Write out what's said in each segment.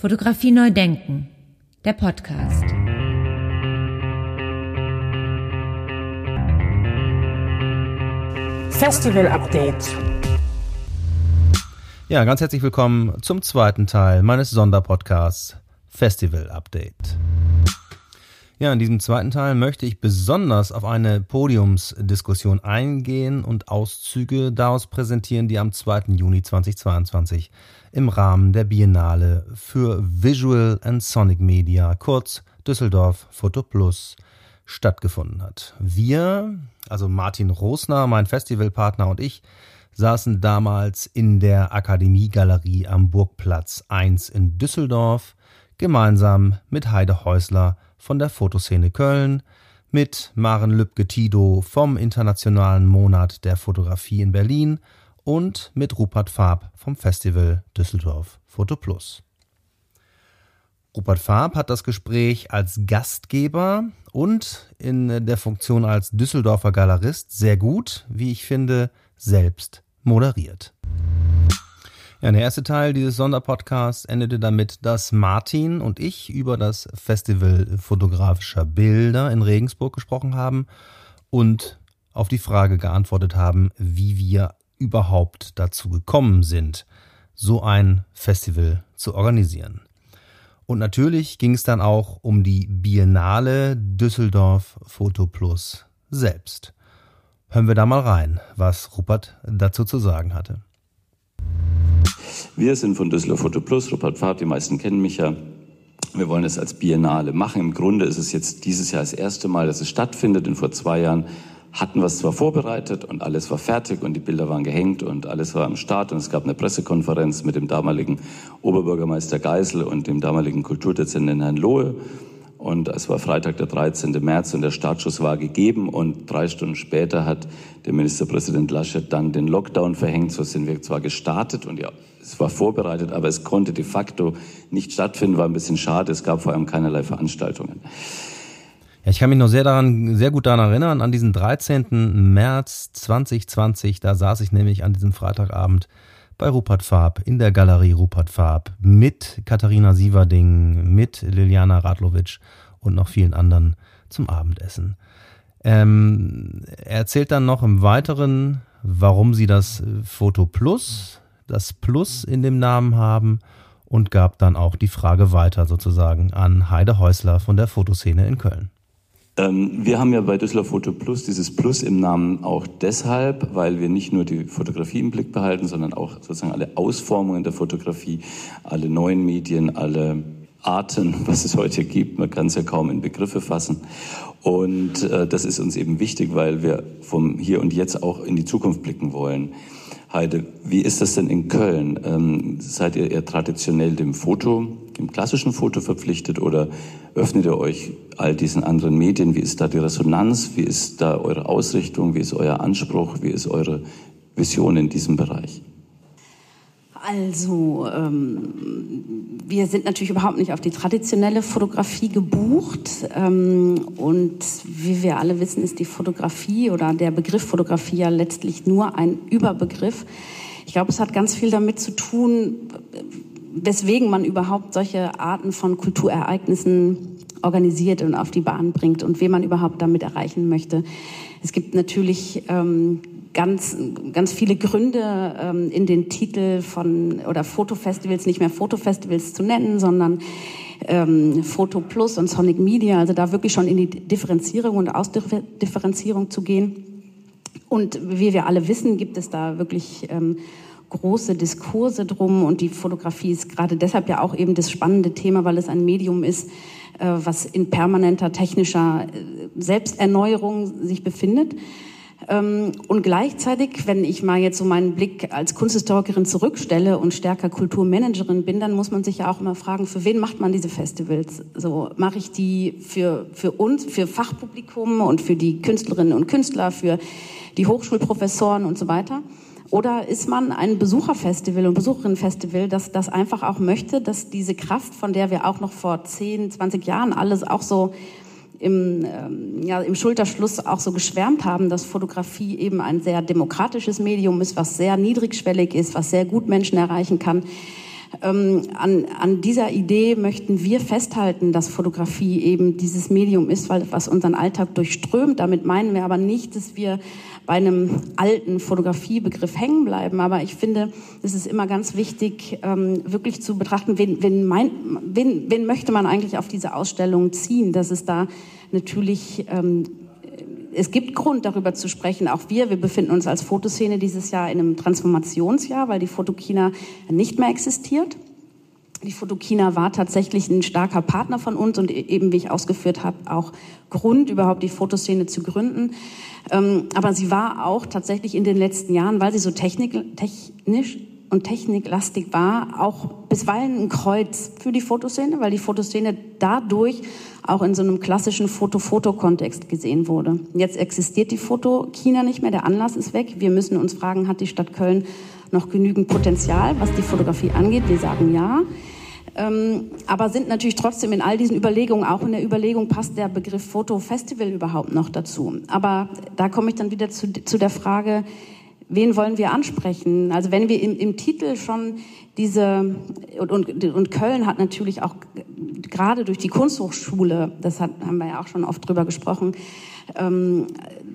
Fotografie neu denken, der Podcast. Festival Update. Ja, ganz herzlich willkommen zum zweiten Teil meines Sonderpodcasts Festival Update. Ja, in diesem zweiten Teil möchte ich besonders auf eine Podiumsdiskussion eingehen und Auszüge daraus präsentieren, die am 2. Juni 2022 im Rahmen der Biennale für Visual and Sonic Media, kurz Düsseldorf Photo Plus, stattgefunden hat. Wir, also Martin Rosner, mein Festivalpartner und ich, saßen damals in der Akademiegalerie am Burgplatz 1 in Düsseldorf, gemeinsam mit Heide Häusler von der Fotoszene Köln, mit Maren Lübke-Tido vom Internationalen Monat der Fotografie in Berlin und mit Rupert Farb vom Festival Düsseldorf Foto Plus. Rupert Farb hat das Gespräch als Gastgeber und in der Funktion als Düsseldorfer Galerist sehr gut, wie ich finde, selbst moderiert. Ja, der erste Teil dieses Sonderpodcasts endete damit, dass Martin und ich über das Festival fotografischer Bilder in Regensburg gesprochen haben und auf die Frage geantwortet haben, wie wir überhaupt dazu gekommen sind, so ein Festival zu organisieren. Und natürlich ging es dann auch um die Biennale Düsseldorf Foto Plus selbst. Hören wir da mal rein, was Rupert dazu zu sagen hatte. Wir sind von Düsseldorf Foto Plus, Rupert Fahrt, die meisten kennen mich ja. Wir wollen es als Biennale machen. Im Grunde ist es jetzt dieses Jahr das erste Mal, dass es stattfindet. Und vor zwei Jahren hatten wir es zwar vorbereitet und alles war fertig und die Bilder waren gehängt und alles war am Start und es gab eine Pressekonferenz mit dem damaligen Oberbürgermeister Geisel und dem damaligen Kulturdezernenten Herrn Lohe. Und es war Freitag, der 13. März und der Startschuss war gegeben und drei Stunden später hat der Ministerpräsident Laschet dann den Lockdown verhängt. So sind wir zwar gestartet und ja, es war vorbereitet, aber es konnte de facto nicht stattfinden, war ein bisschen schade. Es gab vor allem keinerlei Veranstaltungen. Ja, ich kann mich noch sehr daran, sehr gut daran erinnern, an diesen 13. März 2020, da saß ich nämlich an diesem Freitagabend bei Rupert Farb in der Galerie Rupert Farb mit Katharina Sieverding, mit Liliana Radlovic und noch vielen anderen zum Abendessen. Ähm, er erzählt dann noch im Weiteren, warum sie das Foto Plus, das Plus in dem Namen haben und gab dann auch die Frage weiter sozusagen an Heide Häusler von der Fotoszene in Köln. Ähm, wir haben ja bei Düsseldorf Foto Plus dieses Plus im Namen auch deshalb, weil wir nicht nur die Fotografie im Blick behalten, sondern auch sozusagen alle Ausformungen der Fotografie, alle neuen Medien, alle Arten, was es heute gibt. Man kann es ja kaum in Begriffe fassen. Und äh, das ist uns eben wichtig, weil wir vom Hier und Jetzt auch in die Zukunft blicken wollen. Heide, wie ist das denn in Köln? Ähm, seid ihr eher traditionell dem Foto, dem klassischen Foto verpflichtet oder öffnet ihr euch all diesen anderen Medien? Wie ist da die Resonanz? Wie ist da eure Ausrichtung? Wie ist euer Anspruch? Wie ist eure Vision in diesem Bereich? Also, ähm, wir sind natürlich überhaupt nicht auf die traditionelle Fotografie gebucht. Ähm, und wie wir alle wissen, ist die Fotografie oder der Begriff Fotografie ja letztlich nur ein Überbegriff. Ich glaube, es hat ganz viel damit zu tun, weswegen man überhaupt solche Arten von Kulturereignissen organisiert und auf die Bahn bringt und wen man überhaupt damit erreichen möchte. Es gibt natürlich ähm, ganz, ganz viele Gründe ähm, in den Titel von oder Fotofestivals nicht mehr Fotofestivals zu nennen, sondern ähm, Foto Plus und Sonic Media, also da wirklich schon in die Differenzierung und Ausdifferenzierung zu gehen. Und wie wir alle wissen, gibt es da wirklich ähm, große Diskurse drum und die Fotografie ist gerade deshalb ja auch eben das spannende Thema, weil es ein Medium ist, äh, was in permanenter technischer äh, Selbsterneuerung sich befindet. Ähm, und gleichzeitig, wenn ich mal jetzt so meinen Blick als Kunsthistorikerin zurückstelle und stärker Kulturmanagerin bin, dann muss man sich ja auch immer fragen, für wen macht man diese Festivals? So mache ich die für, für uns, für Fachpublikum und für die Künstlerinnen und Künstler, für die Hochschulprofessoren und so weiter? Oder ist man ein Besucherfestival und Besucherinnenfestival, das das einfach auch möchte, dass diese Kraft, von der wir auch noch vor 10, 20 Jahren alles auch so im, ähm, ja, im Schulterschluss auch so geschwärmt haben, dass Fotografie eben ein sehr demokratisches Medium ist, was sehr niedrigschwellig ist, was sehr gut Menschen erreichen kann. Ähm, an, an dieser Idee möchten wir festhalten, dass Fotografie eben dieses Medium ist, weil, was unseren Alltag durchströmt. Damit meinen wir aber nicht, dass wir bei einem alten Fotografiebegriff hängen bleiben. Aber ich finde, es ist immer ganz wichtig, ähm, wirklich zu betrachten, wen, wen, mein, wen, wen möchte man eigentlich auf diese Ausstellung ziehen, dass es da natürlich ähm, es gibt Grund, darüber zu sprechen. Auch wir, wir befinden uns als Fotoszene dieses Jahr in einem Transformationsjahr, weil die Fotokina nicht mehr existiert. Die Fotokina war tatsächlich ein starker Partner von uns und eben, wie ich ausgeführt habe, auch Grund, überhaupt die Fotoszene zu gründen. Ähm, aber sie war auch tatsächlich in den letzten Jahren, weil sie so technisch und techniklastig war, auch bisweilen ein Kreuz für die Fotoszene, weil die Fotoszene dadurch auch in so einem klassischen Foto-Foto-Kontext gesehen wurde. Jetzt existiert die Fotokina nicht mehr, der Anlass ist weg. Wir müssen uns fragen, hat die Stadt Köln noch genügend Potenzial, was die Fotografie angeht? Wir sagen ja. Ähm, aber sind natürlich trotzdem in all diesen Überlegungen, auch in der Überlegung, passt der Begriff Fotofestival überhaupt noch dazu? Aber da komme ich dann wieder zu, zu der Frage, wen wollen wir ansprechen? Also wenn wir im, im Titel schon diese, und, und, und, Köln hat natürlich auch gerade durch die Kunsthochschule, das hat, haben wir ja auch schon oft drüber gesprochen, ähm,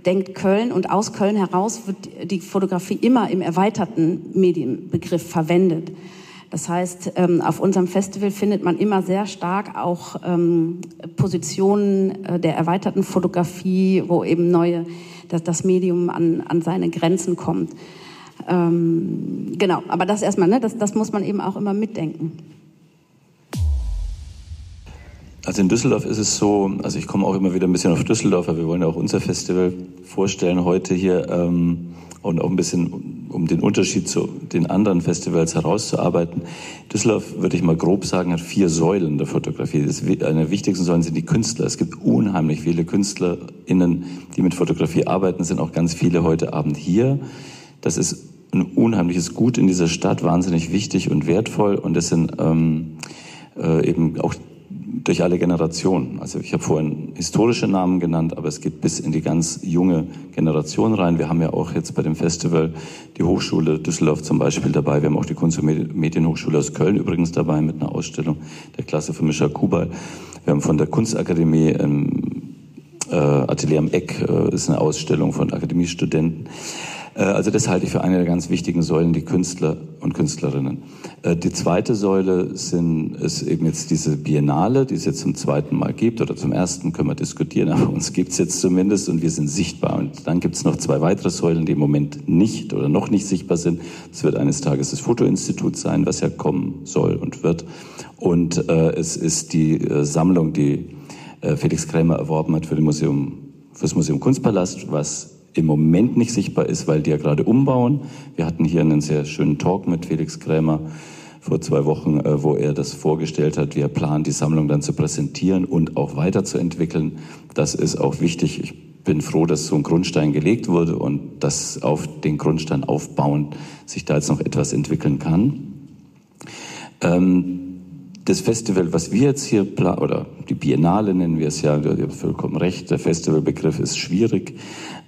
denkt Köln und aus Köln heraus wird die Fotografie immer im erweiterten Medienbegriff verwendet. Das heißt, ähm, auf unserem Festival findet man immer sehr stark auch ähm, Positionen äh, der erweiterten Fotografie, wo eben neue dass das Medium an, an seine Grenzen kommt. Ähm, genau, aber das erstmal, ne, das, das muss man eben auch immer mitdenken. Also in Düsseldorf ist es so, also ich komme auch immer wieder ein bisschen auf Düsseldorf, weil wir wollen ja auch unser Festival vorstellen heute hier ähm, und auch ein bisschen, um den Unterschied zu den anderen Festivals herauszuarbeiten. Düsseldorf, würde ich mal grob sagen, hat vier Säulen der Fotografie. Das, eine der wichtigsten Säulen sind die Künstler. Es gibt unheimlich viele KünstlerInnen, die mit Fotografie arbeiten, sind auch ganz viele heute Abend hier. Das ist ein unheimliches Gut in dieser Stadt, wahnsinnig wichtig und wertvoll und es sind ähm, äh, eben auch durch alle Generationen. Also ich habe vorhin historische Namen genannt, aber es geht bis in die ganz junge Generation rein. Wir haben ja auch jetzt bei dem Festival die Hochschule Düsseldorf zum Beispiel dabei. Wir haben auch die Kunst- und Medienhochschule aus Köln übrigens dabei mit einer Ausstellung der Klasse von Mischa Kubal. Wir haben von der Kunstakademie im äh, Atelier am Eck äh, ist eine Ausstellung von Akademiestudenten. Äh, also das halte ich für eine der ganz wichtigen Säulen, die Künstler und Künstlerinnen. Äh, die zweite Säule sind, ist eben jetzt diese Biennale, die es jetzt zum zweiten Mal gibt oder zum ersten können wir diskutieren, aber uns gibt es jetzt zumindest und wir sind sichtbar. Und dann gibt es noch zwei weitere Säulen, die im Moment nicht oder noch nicht sichtbar sind. Es wird eines Tages das Fotoinstitut sein, was ja kommen soll und wird. Und äh, es ist die äh, Sammlung, die äh, Felix Krämer erworben hat für, Museum, für das Museum Kunstpalast, was im Moment nicht sichtbar ist, weil die ja gerade umbauen. Wir hatten hier einen sehr schönen Talk mit Felix Krämer vor zwei Wochen, äh, wo er das vorgestellt hat, wie er plant, die Sammlung dann zu präsentieren und auch weiterzuentwickeln. Das ist auch wichtig. Ich bin froh, dass so ein Grundstein gelegt wurde und dass auf den Grundstein aufbauend sich da jetzt noch etwas entwickeln kann. Ähm, das Festival, was wir jetzt hier planen, oder die Biennale nennen wir es ja, ihr habt vollkommen recht, der Festivalbegriff ist schwierig.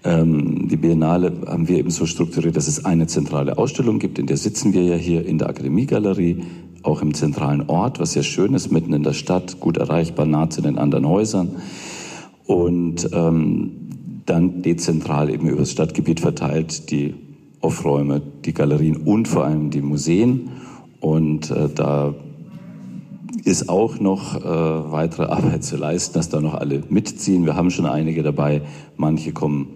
Ähm, die Biennale haben wir eben so strukturiert, dass es eine zentrale Ausstellung gibt, in der sitzen wir ja hier in der Akademiegalerie, auch im zentralen Ort, was ja schön ist, mitten in der Stadt, gut erreichbar, nah zu den anderen Häusern. Und ähm, dann dezentral eben über das Stadtgebiet verteilt die Offräume, die Galerien und vor allem die Museen. Und äh, da ist auch noch äh, weitere Arbeit zu leisten, dass da noch alle mitziehen. Wir haben schon einige dabei. Manche kommen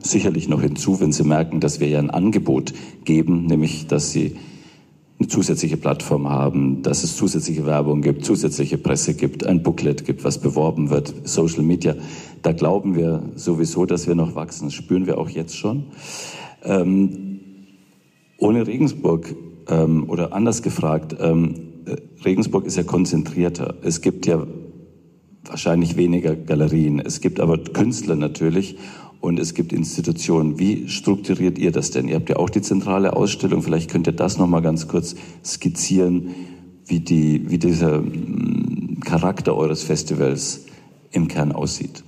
sicherlich noch hinzu, wenn sie merken, dass wir ja ein Angebot geben, nämlich dass sie eine zusätzliche Plattform haben, dass es zusätzliche Werbung gibt, zusätzliche Presse gibt, ein Booklet gibt, was beworben wird, Social Media. Da glauben wir sowieso, dass wir noch wachsen. Das spüren wir auch jetzt schon. Ähm, ohne Regensburg ähm, oder anders gefragt, ähm, Regensburg ist ja konzentrierter. Es gibt ja wahrscheinlich weniger Galerien. Es gibt aber Künstler natürlich und es gibt Institutionen. Wie strukturiert ihr das denn? Ihr habt ja auch die zentrale Ausstellung. Vielleicht könnt ihr das noch mal ganz kurz skizzieren, wie, die, wie dieser mm, Charakter eures Festivals im Kern aussieht.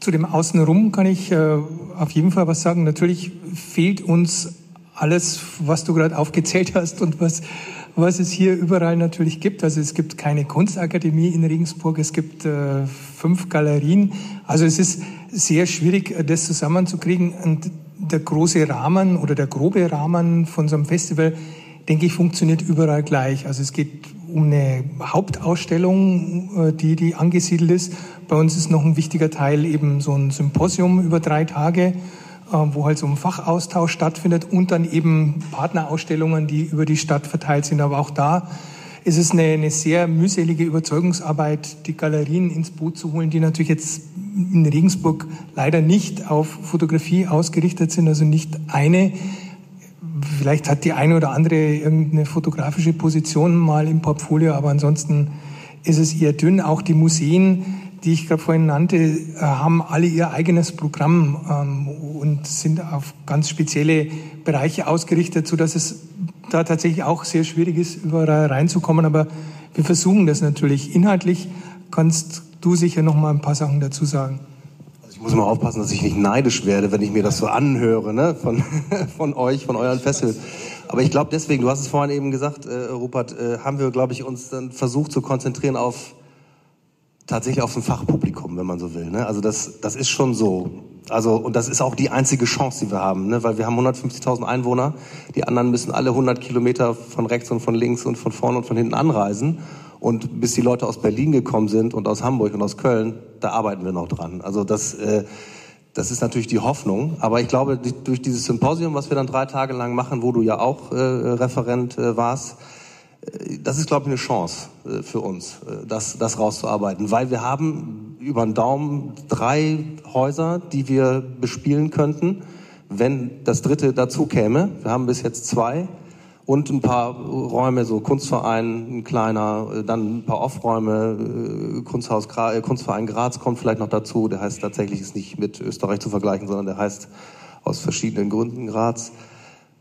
Zu dem Außenrum kann ich äh, auf jeden Fall was sagen. Natürlich fehlt uns alles, was du gerade aufgezählt hast und was was es hier überall natürlich gibt. Also es gibt keine Kunstakademie in Regensburg, es gibt äh, fünf Galerien. Also es ist sehr schwierig, äh, das zusammenzukriegen. Und der große Rahmen oder der grobe Rahmen von so einem Festival, denke ich, funktioniert überall gleich. Also es geht um eine Hauptausstellung, äh, die, die angesiedelt ist. Bei uns ist noch ein wichtiger Teil eben so ein Symposium über drei Tage wo halt so ein Fachaustausch stattfindet und dann eben Partnerausstellungen, die über die Stadt verteilt sind. Aber auch da ist es eine, eine sehr mühselige Überzeugungsarbeit, die Galerien ins Boot zu holen, die natürlich jetzt in Regensburg leider nicht auf Fotografie ausgerichtet sind, also nicht eine. Vielleicht hat die eine oder andere irgendeine fotografische Position mal im Portfolio, aber ansonsten ist es eher dünn. Auch die Museen die ich gerade vorhin nannte, äh, haben alle ihr eigenes Programm ähm, und sind auf ganz spezielle Bereiche ausgerichtet, so dass es da tatsächlich auch sehr schwierig ist, überall reinzukommen. Aber wir versuchen das natürlich. Inhaltlich kannst du sicher noch mal ein paar Sachen dazu sagen. Also ich muss immer aufpassen, dass ich nicht neidisch werde, wenn ich mir das so anhöre, ne? von, von euch, von euren Festivals. Aber ich glaube deswegen, du hast es vorhin eben gesagt, äh, Rupert, äh, haben wir, glaube ich, uns dann versucht zu konzentrieren auf tatsächlich auf ein Fachpublikum, wenn man so will. Ne? Also das, das ist schon so. Also und das ist auch die einzige Chance, die wir haben, ne? weil wir haben 150.000 Einwohner. Die anderen müssen alle 100 Kilometer von rechts und von links und von vorne und von hinten anreisen. Und bis die Leute aus Berlin gekommen sind und aus Hamburg und aus Köln, da arbeiten wir noch dran. Also das, äh, das ist natürlich die Hoffnung. Aber ich glaube, durch dieses Symposium, was wir dann drei Tage lang machen, wo du ja auch äh, Referent äh, warst, das ist, glaube ich, eine Chance äh, für uns, äh, das, das rauszuarbeiten, weil wir haben über den Daumen drei Häuser, die wir bespielen könnten, wenn das dritte dazu käme. Wir haben bis jetzt zwei und ein paar Räume, so Kunstverein, ein kleiner, äh, dann ein paar Off-Räume, Kunsthaus, Kunstverein Graz kommt vielleicht noch dazu. Der heißt tatsächlich, ist nicht mit Österreich zu vergleichen, sondern der heißt aus verschiedenen Gründen Graz.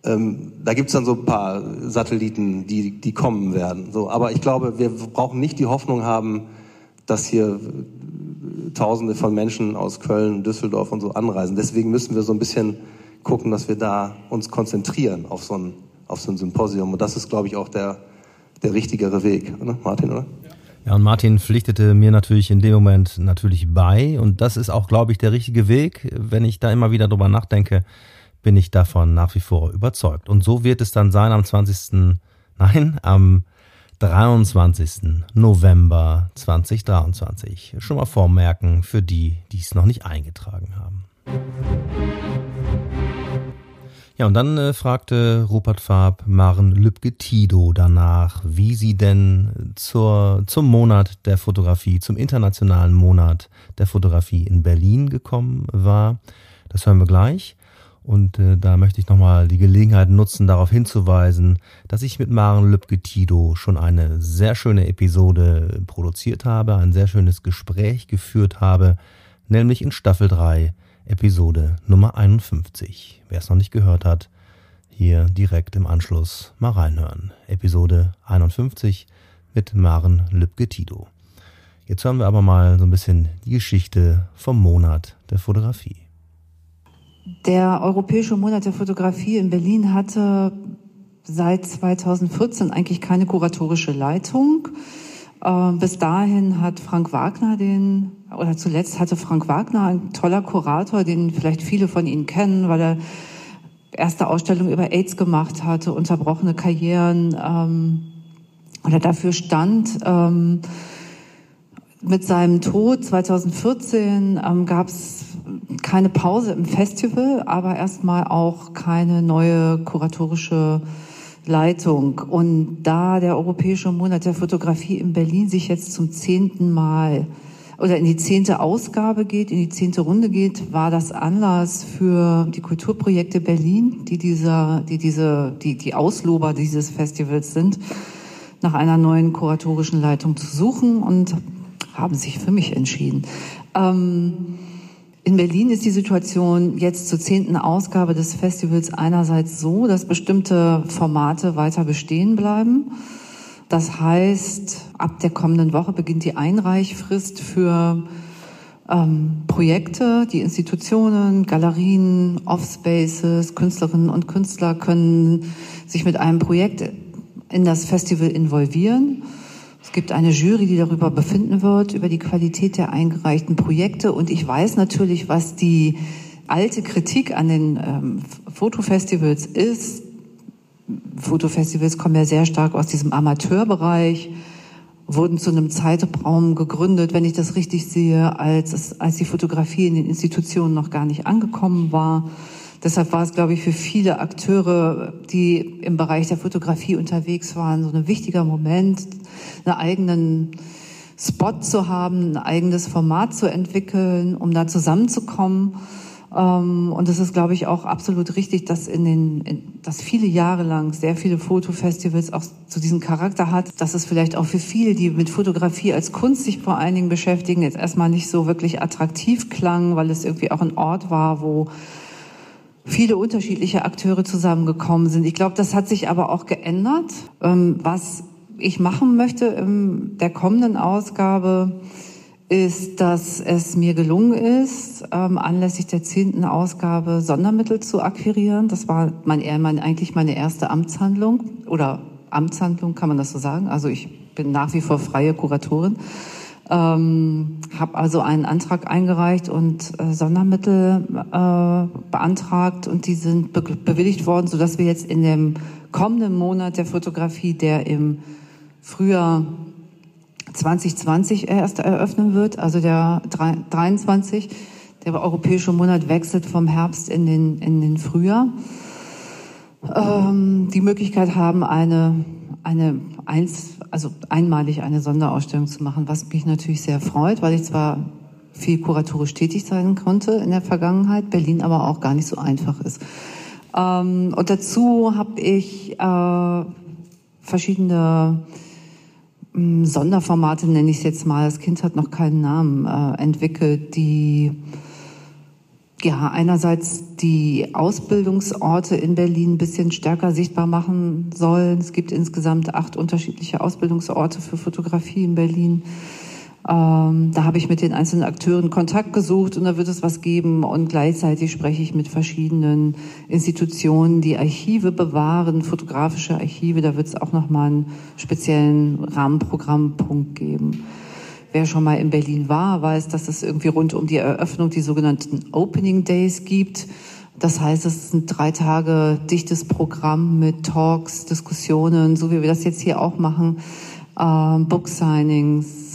Ähm, da gibt's dann so ein paar Satelliten, die, die kommen werden. So, aber ich glaube, wir brauchen nicht die Hoffnung haben, dass hier äh, Tausende von Menschen aus Köln, Düsseldorf und so anreisen. Deswegen müssen wir so ein bisschen gucken, dass wir da uns konzentrieren auf so ein, auf so ein Symposium. Und das ist, glaube ich, auch der, der richtigere Weg, ne? Martin, oder? Ja, und Martin pflichtete mir natürlich in dem Moment natürlich bei. Und das ist auch, glaube ich, der richtige Weg, wenn ich da immer wieder drüber nachdenke bin ich davon nach wie vor überzeugt. Und so wird es dann sein am 20. Nein, am 23. November 2023. Schon mal vormerken für die, die es noch nicht eingetragen haben. Ja, und dann äh, fragte Rupert Farb Maren Lübke-Tido danach, wie sie denn zur, zum Monat der Fotografie, zum internationalen Monat der Fotografie in Berlin gekommen war. Das hören wir gleich. Und äh, da möchte ich nochmal die Gelegenheit nutzen, darauf hinzuweisen, dass ich mit Maren Lübke-Tido schon eine sehr schöne Episode produziert habe, ein sehr schönes Gespräch geführt habe, nämlich in Staffel 3, Episode Nummer 51. Wer es noch nicht gehört hat, hier direkt im Anschluss mal reinhören. Episode 51 mit Maren Lübke-Tido. Jetzt hören wir aber mal so ein bisschen die Geschichte vom Monat der Fotografie. Der Europäische Monat der Fotografie in Berlin hatte seit 2014 eigentlich keine kuratorische Leitung. Ähm, bis dahin hat Frank Wagner den, oder zuletzt hatte Frank Wagner, ein toller Kurator, den vielleicht viele von Ihnen kennen, weil er erste Ausstellung über AIDS gemacht hatte, unterbrochene Karrieren, ähm, oder dafür stand. Ähm, mit seinem Tod 2014 ähm, gab es keine Pause im Festival, aber erstmal auch keine neue kuratorische Leitung. Und da der Europäische Monat der Fotografie in Berlin sich jetzt zum zehnten Mal oder in die zehnte Ausgabe geht, in die zehnte Runde geht, war das Anlass für die Kulturprojekte Berlin, die dieser, die diese, die, die Auslober dieses Festivals sind, nach einer neuen kuratorischen Leitung zu suchen und haben sich für mich entschieden. Ähm, in Berlin ist die Situation jetzt zur zehnten Ausgabe des Festivals einerseits so, dass bestimmte Formate weiter bestehen bleiben. Das heißt, ab der kommenden Woche beginnt die Einreichfrist für ähm, Projekte. Die Institutionen, Galerien, Offspaces, Künstlerinnen und Künstler können sich mit einem Projekt in das Festival involvieren. Es gibt eine Jury, die darüber befinden wird, über die Qualität der eingereichten Projekte. Und ich weiß natürlich, was die alte Kritik an den ähm, Fotofestivals ist. Fotofestivals kommen ja sehr stark aus diesem Amateurbereich, wurden zu einem Zeitraum gegründet, wenn ich das richtig sehe, als, als die Fotografie in den Institutionen noch gar nicht angekommen war. Deshalb war es, glaube ich, für viele Akteure, die im Bereich der Fotografie unterwegs waren, so ein wichtiger Moment, einen eigenen Spot zu haben, ein eigenes Format zu entwickeln, um da zusammenzukommen. Ähm, und es ist, glaube ich, auch absolut richtig, dass in den, in, dass viele Jahre lang sehr viele Fotofestivals auch zu diesem Charakter hat, dass es vielleicht auch für viele, die mit Fotografie als Kunst sich vor allen Dingen beschäftigen, jetzt erstmal nicht so wirklich attraktiv klang, weil es irgendwie auch ein Ort war, wo viele unterschiedliche Akteure zusammengekommen sind. Ich glaube, das hat sich aber auch geändert. Ähm, was ich machen möchte in der kommenden Ausgabe, ist, dass es mir gelungen ist, ähm, anlässlich der zehnten Ausgabe Sondermittel zu akquirieren. Das war mein, eigentlich meine erste Amtshandlung oder Amtshandlung, kann man das so sagen. Also ich bin nach wie vor freie Kuratorin. Ähm, habe also einen Antrag eingereicht und äh, Sondermittel äh, beantragt und die sind be bewilligt worden, sodass wir jetzt in dem kommenden Monat der Fotografie, der im Frühjahr 2020 erst eröffnen wird, also der 23. Der europäische Monat wechselt vom Herbst in den, in den Frühjahr. Ähm, die Möglichkeit haben, eine, eine eins, also einmalig eine Sonderausstellung zu machen, was mich natürlich sehr freut, weil ich zwar viel kuratorisch tätig sein konnte in der Vergangenheit, Berlin aber auch gar nicht so einfach ist. Ähm, und dazu habe ich äh, verschiedene Mm, Sonderformate, nenne ich es jetzt mal, das Kind hat noch keinen Namen, äh, entwickelt, die ja einerseits die Ausbildungsorte in Berlin ein bisschen stärker sichtbar machen sollen. Es gibt insgesamt acht unterschiedliche Ausbildungsorte für Fotografie in Berlin. Ähm, da habe ich mit den einzelnen Akteuren Kontakt gesucht und da wird es was geben. Und gleichzeitig spreche ich mit verschiedenen Institutionen, die Archive bewahren, fotografische Archive. Da wird es auch nochmal einen speziellen Rahmenprogrammpunkt geben. Wer schon mal in Berlin war, weiß, dass es irgendwie rund um die Eröffnung die sogenannten Opening Days gibt. Das heißt, es ein drei Tage dichtes Programm mit Talks, Diskussionen, so wie wir das jetzt hier auch machen, ähm, Book Signings,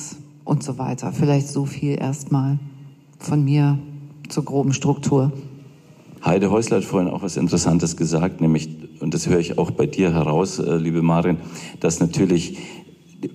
und so weiter. Vielleicht so viel erstmal von mir zur groben Struktur. Heide Häusler hat vorhin auch was Interessantes gesagt, nämlich, und das höre ich auch bei dir heraus, äh, liebe Marin, dass natürlich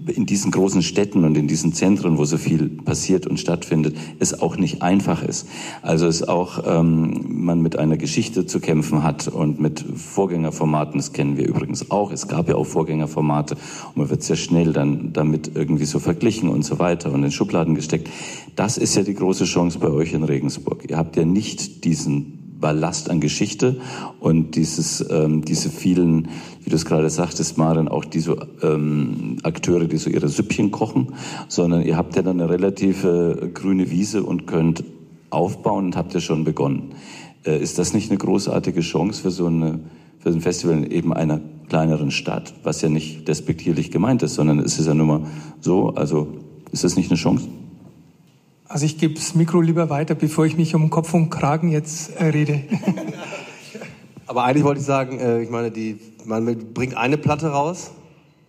in diesen großen Städten und in diesen Zentren, wo so viel passiert und stattfindet, es auch nicht einfach ist. Also es auch ähm, man mit einer Geschichte zu kämpfen hat und mit Vorgängerformaten, das kennen wir übrigens auch. Es gab ja auch Vorgängerformate und man wird sehr schnell dann damit irgendwie so verglichen und so weiter und in Schubladen gesteckt. Das ist ja die große Chance bei euch in Regensburg. Ihr habt ja nicht diesen Ballast an Geschichte und dieses, ähm, diese vielen, wie du es gerade sagtest, Maren, auch diese ähm, Akteure, die so ihre Süppchen kochen, sondern ihr habt ja dann eine relative grüne Wiese und könnt aufbauen und habt ja schon begonnen. Äh, ist das nicht eine großartige Chance für so eine, für ein Festival in eben einer kleineren Stadt, was ja nicht despektierlich gemeint ist, sondern es ist ja nur mal so, also ist das nicht eine Chance? Also ich gebe das Mikro lieber weiter, bevor ich mich um Kopf und Kragen jetzt äh, rede. Aber eigentlich wollte ich sagen, äh, ich meine, die, man bringt eine Platte raus,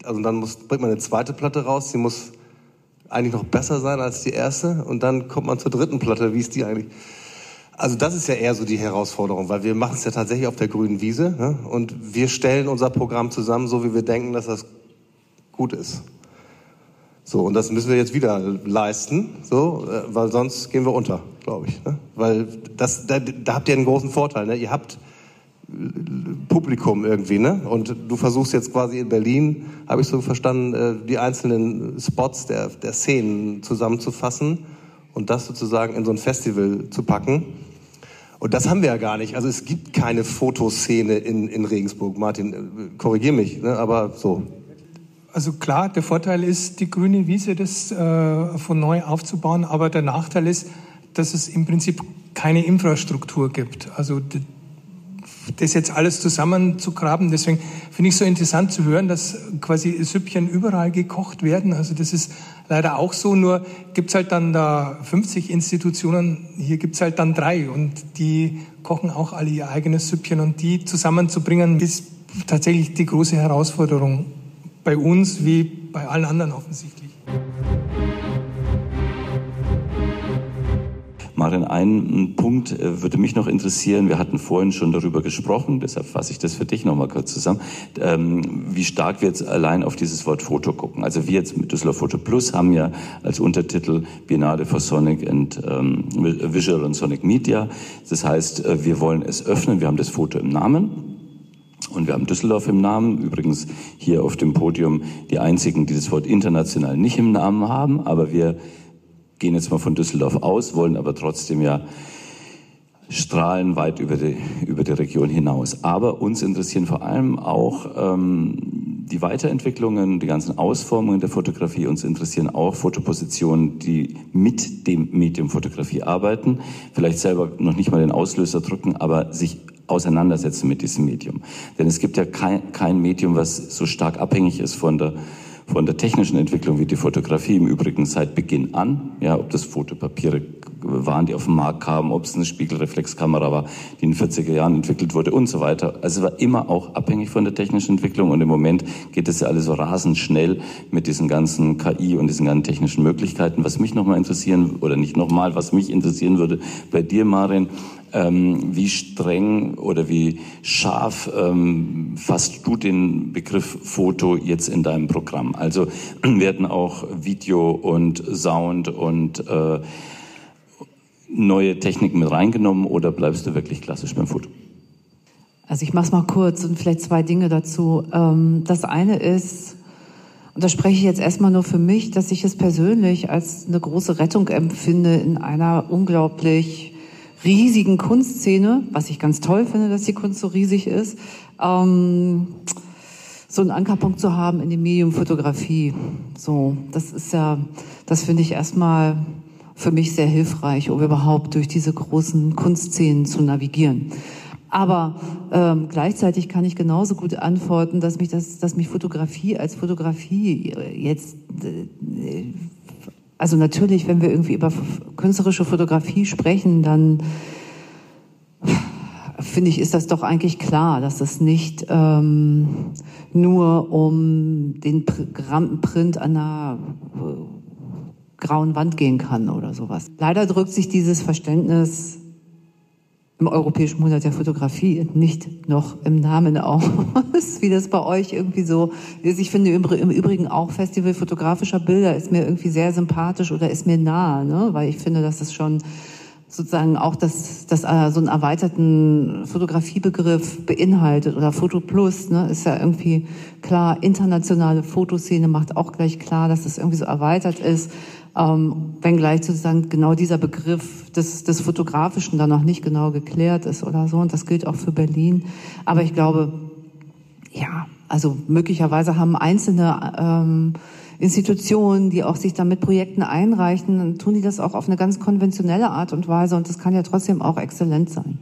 also dann muss, bringt man eine zweite Platte raus, die muss eigentlich noch besser sein als die erste und dann kommt man zur dritten Platte, wie ist die eigentlich? Also das ist ja eher so die Herausforderung, weil wir machen es ja tatsächlich auf der grünen Wiese ne? und wir stellen unser Programm zusammen, so wie wir denken, dass das gut ist. So, und das müssen wir jetzt wieder leisten, so, äh, weil sonst gehen wir unter, glaube ich. Ne? Weil das, da, da habt ihr einen großen Vorteil. Ne? Ihr habt äh, Publikum irgendwie, ne? Und du versuchst jetzt quasi in Berlin, habe ich so verstanden, äh, die einzelnen Spots der, der Szenen zusammenzufassen und das sozusagen in so ein Festival zu packen. Und das haben wir ja gar nicht. Also es gibt keine Fotoszene in, in Regensburg. Martin, korrigier mich, ne? aber so. Also klar, der Vorteil ist, die grüne Wiese das äh, von neu aufzubauen, aber der Nachteil ist, dass es im Prinzip keine Infrastruktur gibt. Also das jetzt alles zusammenzugraben. Deswegen finde ich es so interessant zu hören, dass quasi Süppchen überall gekocht werden. Also das ist leider auch so, nur gibt's halt dann da 50 Institutionen, hier gibt's halt dann drei und die kochen auch alle ihr eigenes Süppchen und die zusammenzubringen ist tatsächlich die große Herausforderung bei uns wie bei allen anderen offensichtlich. Marian, ein Punkt äh, würde mich noch interessieren. Wir hatten vorhin schon darüber gesprochen, deshalb fasse ich das für dich nochmal kurz zusammen, ähm, wie stark wir jetzt allein auf dieses Wort Foto gucken. Also wir jetzt mit Düsseldorf Foto Plus haben ja als Untertitel Biennale for Sonic and ähm, Visual and Sonic Media. Das heißt, äh, wir wollen es öffnen. Wir haben das Foto im Namen. Und wir haben Düsseldorf im Namen. Übrigens hier auf dem Podium die einzigen, die das Wort international nicht im Namen haben. Aber wir gehen jetzt mal von Düsseldorf aus, wollen aber trotzdem ja strahlen weit über die, über die Region hinaus. Aber uns interessieren vor allem auch ähm, die Weiterentwicklungen, die ganzen Ausformungen der Fotografie. Uns interessieren auch Fotopositionen, die mit dem Medium Fotografie arbeiten, vielleicht selber noch nicht mal den Auslöser drücken, aber sich auseinandersetzen mit diesem Medium. Denn es gibt ja kein, kein Medium, was so stark abhängig ist von der von der technischen Entwicklung wie die Fotografie im Übrigen seit Beginn an, ja, ob das Fotopapiere waren, die auf den Markt kamen, ob es eine Spiegelreflexkamera war, die in den 40er Jahren entwickelt wurde und so weiter. Also es war immer auch abhängig von der technischen Entwicklung und im Moment geht es ja alles so rasend schnell mit diesen ganzen KI und diesen ganzen technischen Möglichkeiten. Was mich nochmal interessieren, oder nicht nochmal, was mich interessieren würde bei dir, Marin, ähm, wie streng oder wie scharf ähm, fasst du den Begriff Foto jetzt in deinem Programm? Also werden auch Video und Sound und äh, neue Techniken mit reingenommen oder bleibst du wirklich klassisch beim Foto? Also ich mache es mal kurz und vielleicht zwei Dinge dazu. Ähm, das eine ist, und da spreche ich jetzt erstmal nur für mich, dass ich es persönlich als eine große Rettung empfinde in einer unglaublich riesigen Kunstszene, was ich ganz toll finde, dass die Kunst so riesig ist, ähm, so einen Ankerpunkt zu haben in dem Medium Fotografie. So, das ist ja, das finde ich erstmal für mich sehr hilfreich, um überhaupt durch diese großen Kunstszenen zu navigieren. Aber ähm, gleichzeitig kann ich genauso gut antworten, dass mich das, dass mich Fotografie als Fotografie jetzt äh, also natürlich, wenn wir irgendwie über künstlerische Fotografie sprechen, dann finde ich, ist das doch eigentlich klar, dass es nicht ähm, nur um den Print an einer äh, grauen Wand gehen kann oder sowas. Leider drückt sich dieses Verständnis im Europäischen Monat der Fotografie nicht noch im Namen aus, wie das bei euch irgendwie so ist. Ich finde im Übrigen auch Festival fotografischer Bilder ist mir irgendwie sehr sympathisch oder ist mir nahe, ne? weil ich finde, dass es schon sozusagen auch das, das äh, so einen erweiterten Fotografiebegriff beinhaltet oder Foto Plus, ne, ist ja irgendwie klar, internationale Fotoszene macht auch gleich klar, dass es irgendwie so erweitert ist ähm, wenngleich sozusagen genau dieser Begriff des, des Fotografischen da noch nicht genau geklärt ist oder so. Und das gilt auch für Berlin. Aber ich glaube, ja, also möglicherweise haben einzelne ähm, Institutionen, die auch sich dann mit Projekten einreichen, dann tun die das auch auf eine ganz konventionelle Art und Weise. Und das kann ja trotzdem auch exzellent sein.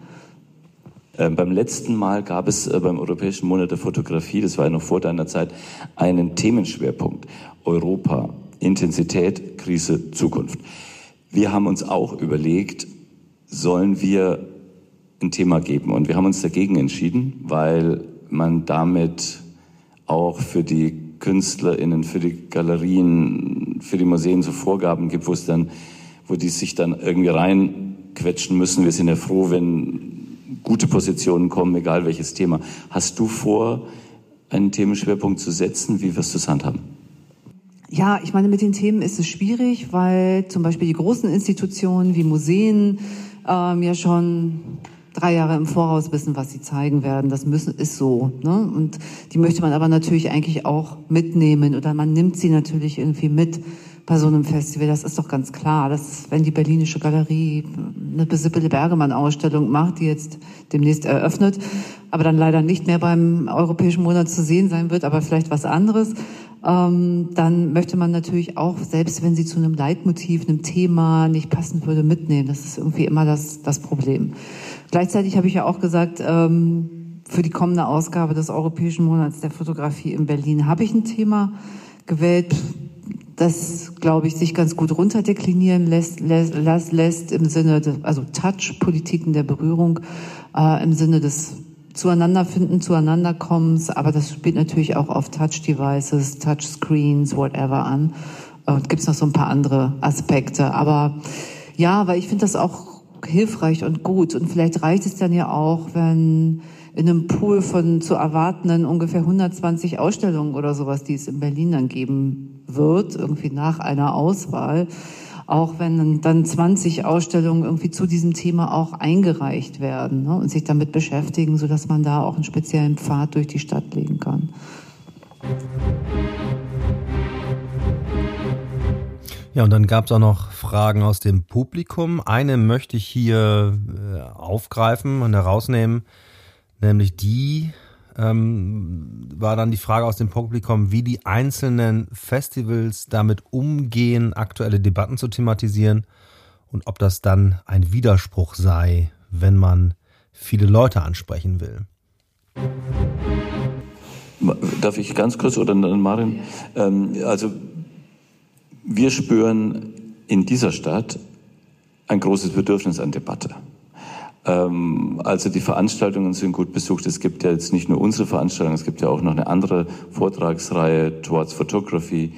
Ähm, beim letzten Mal gab es äh, beim Europäischen Monat der Fotografie, das war ja noch vor deiner Zeit, einen Themenschwerpunkt. Europa, Intensität, Krise, Zukunft. Wir haben uns auch überlegt, sollen wir ein Thema geben? Und wir haben uns dagegen entschieden, weil man damit auch für die KünstlerInnen, für die Galerien, für die Museen so Vorgaben gibt, wo es dann, wo die sich dann irgendwie reinquetschen müssen. Wir sind ja froh, wenn gute Positionen kommen, egal welches Thema. Hast du vor, einen Themenschwerpunkt zu setzen? Wie wirst du es handhaben? Ja, ich meine, mit den Themen ist es schwierig, weil zum Beispiel die großen Institutionen wie Museen ähm, ja schon drei Jahre im Voraus wissen, was sie zeigen werden. Das müssen ist so. Ne? Und die möchte man aber natürlich eigentlich auch mitnehmen oder man nimmt sie natürlich irgendwie mit bei so einem Festival. Das ist doch ganz klar, dass wenn die Berlinische Galerie eine Sibylle Bergemann-Ausstellung macht, die jetzt demnächst eröffnet, aber dann leider nicht mehr beim Europäischen Monat zu sehen sein wird, aber vielleicht was anderes, ähm, dann möchte man natürlich auch, selbst wenn sie zu einem Leitmotiv, einem Thema nicht passen würde, mitnehmen. Das ist irgendwie immer das, das Problem. Gleichzeitig habe ich ja auch gesagt, ähm, für die kommende Ausgabe des Europäischen Monats der Fotografie in Berlin habe ich ein Thema gewählt, das, glaube ich, sich ganz gut runterdeklinieren lässt, lässt, lässt im Sinne, des, also Touch-Politiken der Berührung, äh, im Sinne des Zueinanderfinden, Zueinanderkommens, aber das spielt natürlich auch auf Touch-Devices, Touchscreens, whatever an. Und gibt es noch so ein paar andere Aspekte. Aber ja, weil ich finde das auch hilfreich und gut. Und vielleicht reicht es dann ja auch, wenn in einem Pool von zu erwartenden ungefähr 120 Ausstellungen oder sowas, die es in Berlin dann geben wird, irgendwie nach einer Auswahl, auch wenn dann 20 Ausstellungen irgendwie zu diesem Thema auch eingereicht werden ne, und sich damit beschäftigen, so dass man da auch einen speziellen Pfad durch die Stadt legen kann. Ja, und dann gab es auch noch Fragen aus dem Publikum. Eine möchte ich hier äh, aufgreifen und herausnehmen nämlich die ähm, war dann die Frage aus dem Publikum, wie die einzelnen Festivals damit umgehen, aktuelle Debatten zu thematisieren und ob das dann ein Widerspruch sei, wenn man viele Leute ansprechen will. Darf ich ganz kurz oder Marin? Ähm, also wir spüren in dieser Stadt ein großes Bedürfnis an Debatte. Ähm, also die Veranstaltungen sind gut besucht. Es gibt ja jetzt nicht nur unsere Veranstaltung, es gibt ja auch noch eine andere Vortragsreihe Towards Photography.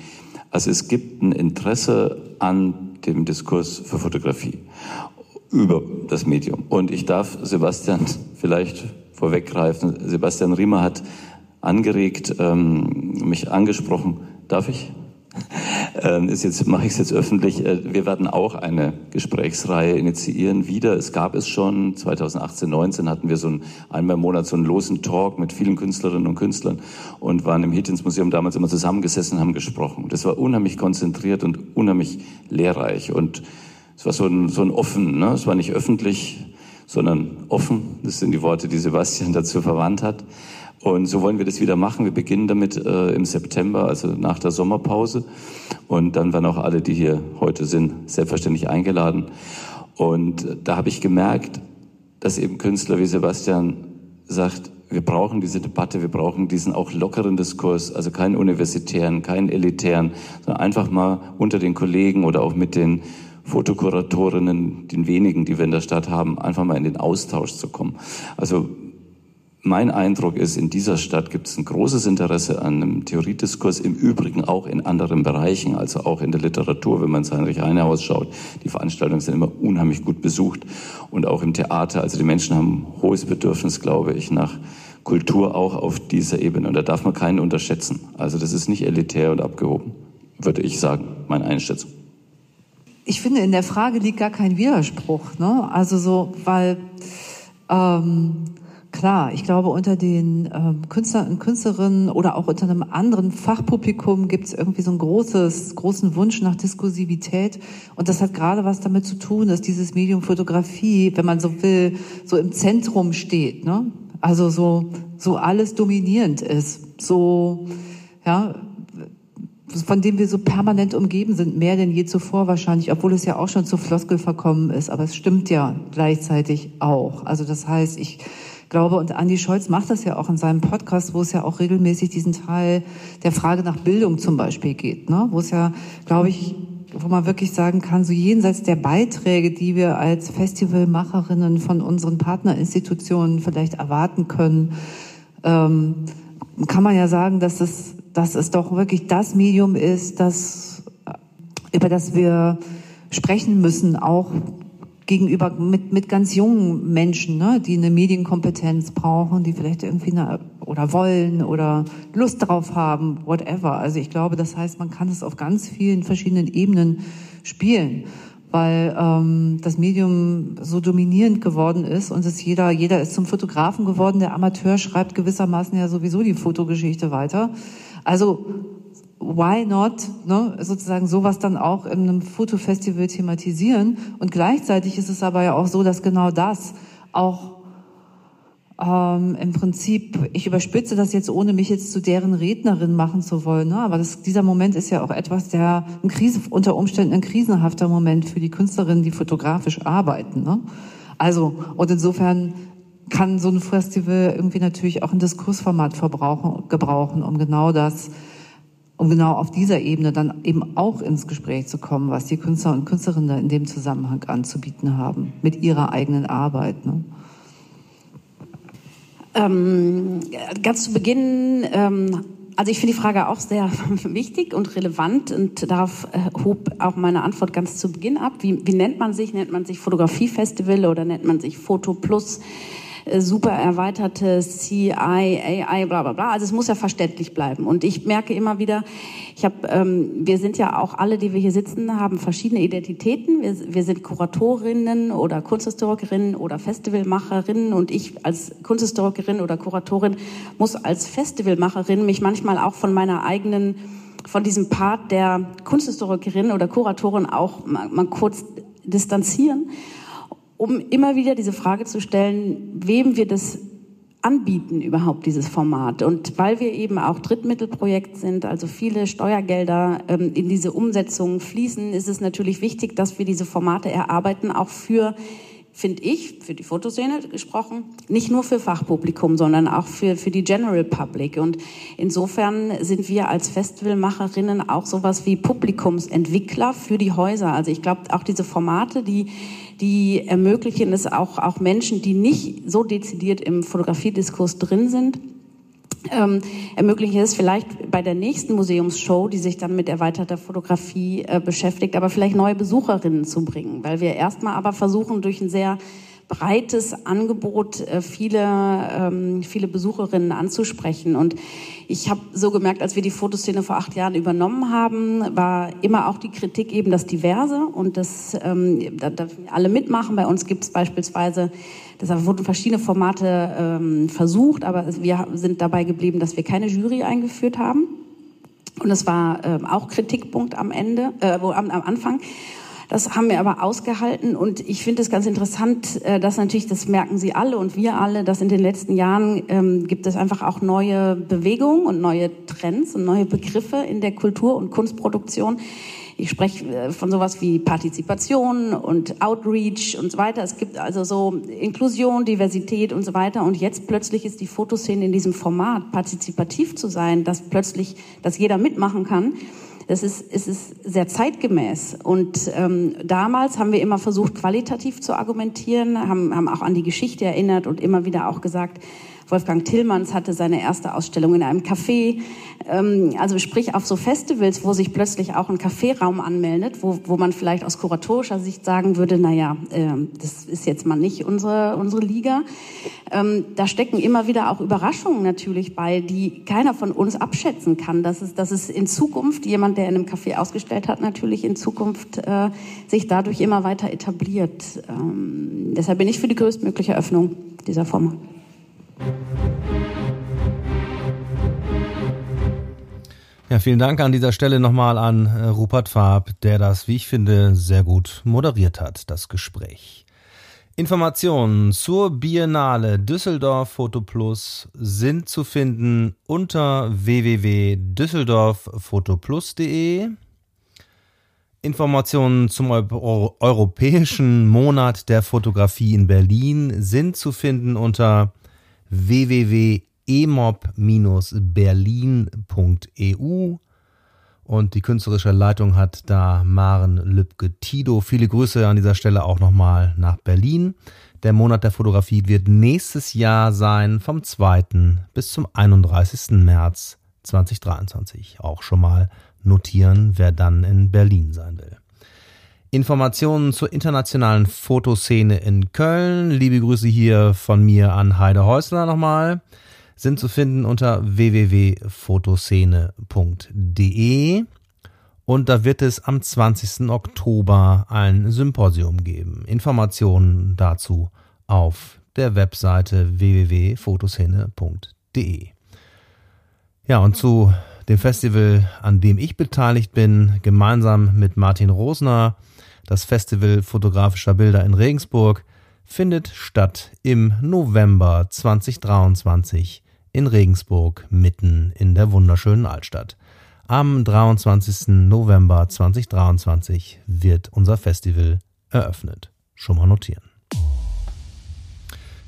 Also es gibt ein Interesse an dem Diskurs für Fotografie über das Medium. Und ich darf Sebastian vielleicht vorweggreifen. Sebastian Riemer hat angeregt, ähm, mich angesprochen. Darf ich? Ähm, ist jetzt mache ich es jetzt öffentlich. Äh, wir werden auch eine Gesprächsreihe initiieren wieder. Es gab es schon 2018, 19 hatten wir so ein einmal im Monat so einen losen Talk mit vielen Künstlerinnen und Künstlern und waren im Hitchens Museum damals immer zusammengesessen, haben gesprochen. Das war unheimlich konzentriert und unheimlich lehrreich und es war so ein, so ein offen. Ne? Es war nicht öffentlich, sondern offen. Das sind die Worte, die Sebastian dazu verwandt hat. Und so wollen wir das wieder machen. Wir beginnen damit äh, im September, also nach der Sommerpause. Und dann werden auch alle, die hier heute sind, selbstverständlich eingeladen. Und da habe ich gemerkt, dass eben Künstler wie Sebastian sagt, wir brauchen diese Debatte, wir brauchen diesen auch lockeren Diskurs, also keinen universitären, keinen elitären, sondern einfach mal unter den Kollegen oder auch mit den Fotokuratorinnen, den wenigen, die wir in der Stadt haben, einfach mal in den Austausch zu kommen. Also mein Eindruck ist, in dieser Stadt gibt es ein großes Interesse an einem Theoriediskurs, im Übrigen auch in anderen Bereichen, also auch in der Literatur, wenn man ins Heinrich-Heine-Haus schaut. Die Veranstaltungen sind immer unheimlich gut besucht und auch im Theater. Also die Menschen haben hohes Bedürfnis, glaube ich, nach Kultur auch auf dieser Ebene. Und da darf man keinen unterschätzen. Also das ist nicht elitär und abgehoben, würde ich sagen, meine Einschätzung. Ich finde, in der Frage liegt gar kein Widerspruch. Ne? Also so, weil ähm, Klar, ich glaube, unter den ähm, Künstlern und Künstlerinnen oder auch unter einem anderen Fachpublikum gibt es irgendwie so einen großes, großen Wunsch nach Diskursivität. Und das hat gerade was damit zu tun, dass dieses Medium Fotografie, wenn man so will, so im Zentrum steht. Ne? Also so, so alles dominierend ist. So, ja, von dem wir so permanent umgeben sind, mehr denn je zuvor wahrscheinlich, obwohl es ja auch schon zur Floskel verkommen ist. Aber es stimmt ja gleichzeitig auch. Also das heißt, ich glaube, und Andi Scholz macht das ja auch in seinem Podcast, wo es ja auch regelmäßig diesen Teil der Frage nach Bildung zum Beispiel geht, ne? wo es ja, glaube ich, wo man wirklich sagen kann, so jenseits der Beiträge, die wir als Festivalmacherinnen von unseren Partnerinstitutionen vielleicht erwarten können, ähm, kann man ja sagen, dass es, dass es doch wirklich das Medium ist, das, über das wir sprechen müssen, auch gegenüber mit, mit ganz jungen Menschen, ne, die eine Medienkompetenz brauchen, die vielleicht irgendwie eine, oder wollen oder Lust drauf haben, whatever. Also ich glaube, das heißt, man kann es auf ganz vielen verschiedenen Ebenen spielen, weil ähm, das Medium so dominierend geworden ist und es jeder, jeder ist zum Fotografen geworden. Der Amateur schreibt gewissermaßen ja sowieso die Fotogeschichte weiter. Also why not, ne, sozusagen sowas dann auch in einem Fotofestival thematisieren. Und gleichzeitig ist es aber ja auch so, dass genau das auch ähm, im Prinzip, ich überspitze das jetzt, ohne mich jetzt zu deren Rednerin machen zu wollen, ne? aber das, dieser Moment ist ja auch etwas, der ein Krise, unter Umständen ein krisenhafter Moment für die Künstlerinnen, die fotografisch arbeiten. Ne? Also, und insofern kann so ein Festival irgendwie natürlich auch ein Diskursformat verbrauchen, gebrauchen, um genau das, um genau auf dieser Ebene dann eben auch ins Gespräch zu kommen, was die Künstler und Künstlerinnen in dem Zusammenhang anzubieten haben, mit ihrer eigenen Arbeit. Ne? Ähm, ganz zu Beginn, ähm, also ich finde die Frage auch sehr wichtig und relevant und darauf äh, hob auch meine Antwort ganz zu Beginn ab. Wie, wie nennt man sich? Nennt man sich Fotografiefestival oder nennt man sich Foto Plus? Äh, super erweiterte CI, AI, bla bla bla. Also es muss ja verständlich bleiben. Und ich merke immer wieder, ich habe, ähm, wir sind ja auch alle, die wir hier sitzen, haben verschiedene Identitäten. Wir, wir sind Kuratorinnen oder Kunsthistorikerinnen oder Festivalmacherinnen. Und ich als Kunsthistorikerin oder Kuratorin muss als Festivalmacherin mich manchmal auch von meiner eigenen von diesem Part der Kunsthistorikerin oder Kuratorin auch mal, mal kurz distanzieren um immer wieder diese Frage zu stellen, wem wir das anbieten überhaupt dieses Format. Und weil wir eben auch Drittmittelprojekt sind, also viele Steuergelder ähm, in diese Umsetzung fließen, ist es natürlich wichtig, dass wir diese Formate erarbeiten, auch für finde ich, für die Fotoszene gesprochen, nicht nur für Fachpublikum, sondern auch für, für die General Public. Und insofern sind wir als Festivalmacherinnen auch sowas wie Publikumsentwickler für die Häuser. Also ich glaube, auch diese Formate, die, die ermöglichen es auch, auch Menschen, die nicht so dezidiert im Fotografiediskurs drin sind, ähm, ermöglichen es vielleicht bei der nächsten Museumsshow, die sich dann mit erweiterter Fotografie äh, beschäftigt, aber vielleicht neue Besucherinnen zu bringen, weil wir erstmal aber versuchen, durch ein sehr breites Angebot äh, viele, ähm, viele Besucherinnen anzusprechen. Und ich habe so gemerkt, als wir die Fotoszene vor acht Jahren übernommen haben, war immer auch die Kritik eben das Diverse und das ähm, da, da alle mitmachen. Bei uns gibt es beispielsweise Deshalb wurden verschiedene Formate ähm, versucht, aber wir sind dabei geblieben, dass wir keine Jury eingeführt haben. Und das war ähm, auch Kritikpunkt am Ende, äh, am, am Anfang. Das haben wir aber ausgehalten und ich finde es ganz interessant, äh, dass natürlich, das merken Sie alle und wir alle, dass in den letzten Jahren ähm, gibt es einfach auch neue Bewegungen und neue Trends und neue Begriffe in der Kultur- und Kunstproduktion. Ich spreche äh, von sowas wie Partizipation und Outreach und so weiter. Es gibt also so Inklusion, Diversität und so weiter. Und jetzt plötzlich ist die Fotoszene in diesem Format, partizipativ zu sein, dass plötzlich, dass jeder mitmachen kann das ist, es ist sehr zeitgemäß. Und ähm, damals haben wir immer versucht, qualitativ zu argumentieren, haben, haben auch an die Geschichte erinnert und immer wieder auch gesagt, Wolfgang Tillmanns hatte seine erste Ausstellung in einem Café. Ähm, also sprich auf so Festivals, wo sich plötzlich auch ein Kaffeeraum anmeldet, wo, wo man vielleicht aus kuratorischer Sicht sagen würde, na ja, äh, das ist jetzt mal nicht unsere, unsere Liga. Ähm, da stecken immer wieder auch Überraschungen natürlich bei, die keiner von uns abschätzen kann. Dass es, dass es in Zukunft jemand, der in einem Café ausgestellt hat, natürlich in Zukunft äh, sich dadurch immer weiter etabliert. Ähm, deshalb bin ich für die größtmögliche Öffnung dieser Form. Ja, vielen Dank an dieser Stelle nochmal an äh, Rupert Farb, der das, wie ich finde, sehr gut moderiert hat, das Gespräch. Informationen zur Biennale Düsseldorf Foto Plus sind zu finden unter www.düsseldorffotoplus.de. Informationen zum Euro Europäischen Monat der Fotografie in Berlin sind zu finden unter www.emob-berlin.eu und die künstlerische Leitung hat da Maren Lübke-Tido. Viele Grüße an dieser Stelle auch nochmal nach Berlin. Der Monat der Fotografie wird nächstes Jahr sein, vom 2. bis zum 31. März 2023. Auch schon mal notieren, wer dann in Berlin sein will. Informationen zur internationalen Fotoszene in Köln. Liebe Grüße hier von mir an Heide Häusler nochmal. Sind zu finden unter www.fotoszene.de. Und da wird es am 20. Oktober ein Symposium geben. Informationen dazu auf der Webseite www.fotoszene.de. Ja, und zu dem Festival, an dem ich beteiligt bin, gemeinsam mit Martin Rosner. Das Festival fotografischer Bilder in Regensburg findet statt im November 2023 in Regensburg mitten in der wunderschönen Altstadt. Am 23. November 2023 wird unser Festival eröffnet. Schon mal notieren.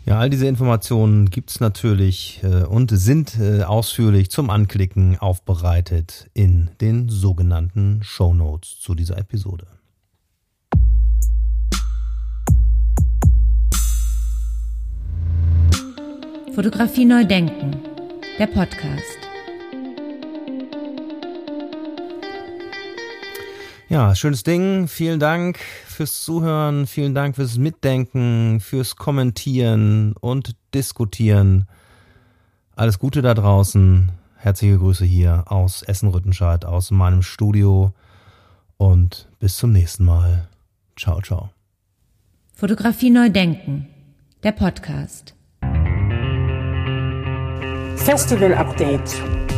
Ja, all diese Informationen gibt's natürlich äh, und sind äh, ausführlich zum Anklicken aufbereitet in den sogenannten Show Notes zu dieser Episode. Fotografie neu denken. Der Podcast. Ja, schönes Ding. Vielen Dank fürs Zuhören, vielen Dank fürs Mitdenken, fürs Kommentieren und Diskutieren. Alles Gute da draußen. Herzliche Grüße hier aus Essen-Rüttenscheid, aus meinem Studio. Und bis zum nächsten Mal. Ciao, ciao. Fotografie neu denken. Der Podcast. Festival Update